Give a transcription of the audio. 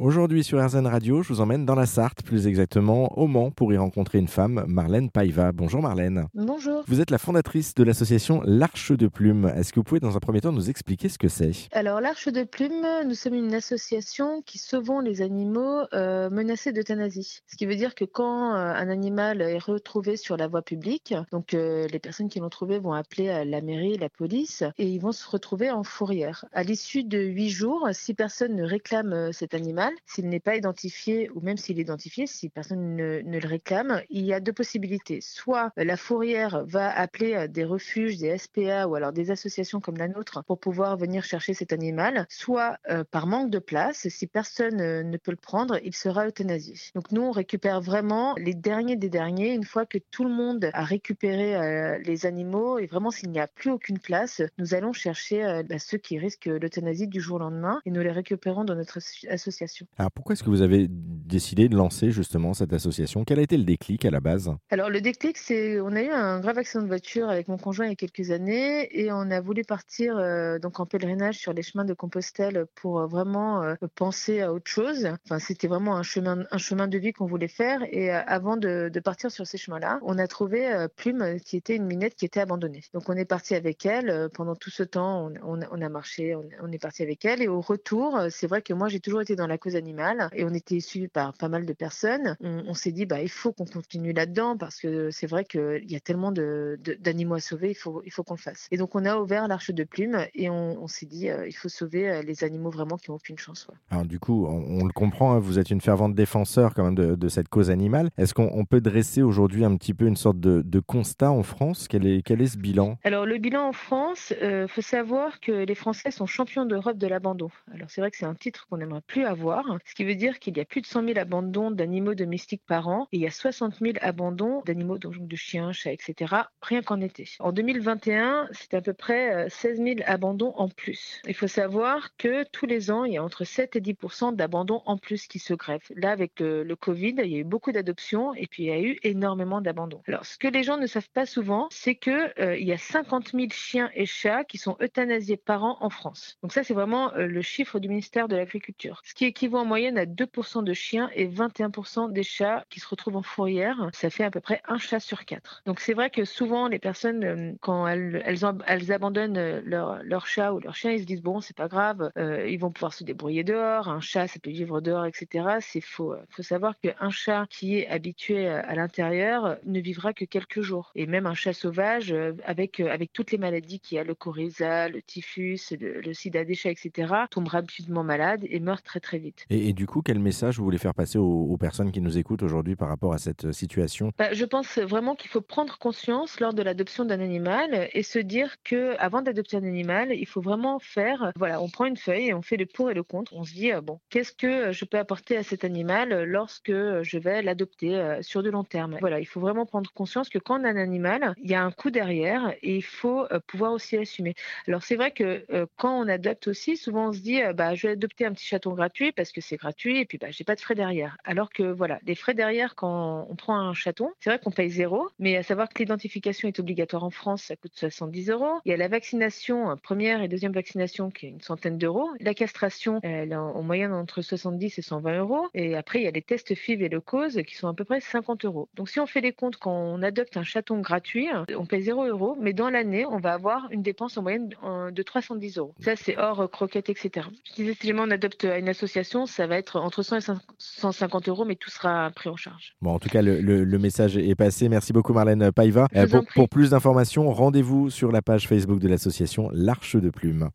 Aujourd'hui sur RZN Radio, je vous emmène dans la Sarthe, plus exactement au Mans, pour y rencontrer une femme, Marlène Paiva. Bonjour Marlène. Bonjour. Vous êtes la fondatrice de l'association L'Arche de Plume. Est-ce que vous pouvez dans un premier temps nous expliquer ce que c'est? Alors l'Arche de Plume, nous sommes une association qui sauvons les animaux euh, menacés d'euthanasie. Ce qui veut dire que quand euh, un animal est retrouvé sur la voie publique, donc euh, les personnes qui l'ont trouvé vont appeler la mairie, la police, et ils vont se retrouver en fourrière. À l'issue de huit jours, si personne ne réclame cet animal, s'il n'est pas identifié, ou même s'il est identifié, si personne ne, le réclame, il y a deux possibilités. Soit la fourrière va appeler des refuges, des SPA ou alors des associations comme la nôtre pour pouvoir venir chercher cet animal, soit euh, par manque de place, si personne euh, ne peut le prendre, il sera euthanasié. Donc nous, on récupère vraiment les derniers des derniers une fois que tout le monde a récupéré euh, les animaux et vraiment s'il n'y a plus aucune place, nous allons chercher bah, ceux qui risquent l'euthanasie du jour au lendemain et nous les récupérons dans notre association. Alors pourquoi est-ce que vous avez décidé de lancer justement cette association? Quel a été le déclic à la base? Alors le déclic, c'est on a eu un grave accident de voiture avec mon conjoint il y a quelques années et on a voulu partir euh, donc en pèlerinage sur les chemins de Compostelle pour euh, vraiment euh, penser à autre chose. Enfin, c'était vraiment un chemin, un chemin de vie qu'on voulait faire et avant de, de, partir sur ces chemins-là, on a trouvé Plume qui était une minette qui était abandonnée. Donc on est parti avec elle pendant tout ce temps, on, on, on a marché, on, on, est parti avec elle et au retour, c'est vrai que moi j'ai toujours été dans la cause animale et on était suivi par pas mal de personnes. On, on s'est dit bah il faut qu'on continue là-dedans parce que c'est vrai qu'il y a tellement d'animaux de, à sauver, il faut, il faut qu'on le fasse. Et donc on a ouvert l'arche de plume et on, s'est dit euh, il faut sauver euh, les animaux vraiment qui n'ont aucune chance. Alors du coup, on, le comprend, hein, vous êtes une fervente défenseur quand même de, cette cause animale. Est-ce qu'on peut dresser aujourd'hui un petit peu une sorte de, constat en France? Quel est, quel est ce bilan? Alors le bilan en France, il euh, faut savoir que les Français sont champions d'Europe de l'abandon. Alors c'est vrai que c'est un titre qu'on n'aimerait plus avoir, ce qui veut dire qu'il y a plus de 100 000 abandons d'animaux domestiques par an et il y a 60 000 abandons d'animaux, donc de chiens, chats, etc., rien qu'en été. En 2021, c'est à peu près 16 000 abandons en plus. Il faut savoir que tous les ans, il y a entre 7 et 10% d'abandons en plus qui se greffent. Là, avec le, Covid, il y a eu beaucoup d'adoptions et puis il y a eu énormément d'abandons. Alors, ce que les gens ne savent pas souvent, c'est que euh, il y a 50 000 chiens et chats qui sont euthanasiés par an en France. Donc ça, c'est vraiment euh, le chiffre du ministère de l'Agriculture, ce qui équivaut en moyenne à 2% de chiens et 21% des chats qui se retrouvent en fourrière. Ça fait à peu près un chat sur quatre. Donc c'est vrai que souvent les personnes, euh, quand elles, abandonnent leur leur, chat ou leur chien, ils se disent bon, c'est pas grave, euh, ils vont pouvoir se débrouiller dehors, un chat, ça peut vivre dehors, etc. C'est faux. Il faut savoir qu'un chat qui est habitué à l'intérieur ne vivra que quelques jours. Et même un chat sauvage, euh, avec, euh, toutes les maladies qu'il y a, le coryza, le typhus, le, sida des chats, etc., tombe rapidement malade et meurt très très vite. Et, du coup, quel message vous voulez faire passer aux, personnes qui nous écoutent aujourd'hui par rapport à cette situation? Bah, Je pense vraiment qu'il faut prendre conscience lors de l'adoption d'un animal et se dire que avant d'adopter un animal, il faut vraiment faire, voilà, on prend une feuille et on fait le pour et le contre. On se dit, euh, bon, qu'est-ce que je peux apporter à cet animal lorsque je vais l'adopter euh, sur de long terme? Voilà, il faut vraiment prendre conscience que quand on a un animal, il y a un coût derrière et il faut euh, pouvoir aussi l'assumer. Alors c'est vrai que quand on adopte aussi, souvent on se dit, bah, je vais adopter un petit chaton gratuit parce que c'est gratuit et puis bah, j'ai pas de frais derrière. Alors que voilà, les frais derrière quand on prend un chaton, c'est vrai qu'on paye zéro, mais à savoir que l'identification est obligatoire en France, ça coûte 70 euros. Il y a la vaccination première et deuxième vaccination qui est une centaine d'euros. La castration, elle est en moyenne entre 70 et 120 euros. Et après, il y a les tests FIV et le cause qui sont à peu près 50 euros. Donc si on fait les comptes quand on adopte un chaton gratuit, on paye 0 euros, mais dans l'année, on va avoir une dépense en moyenne de 310 euros. Ça, c'est hors croquettes, etc. Je disais, si jamais on adopte une association, ça va être entre 100 et 150 euros, mais tout sera pris en charge. Bon, en tout cas, le, le, message est passé. Merci beaucoup, Marlène Paiva. Euh, pour, pour, plus d'informations, rendez-vous sur la page Facebook de l'association l'Arche de Plume.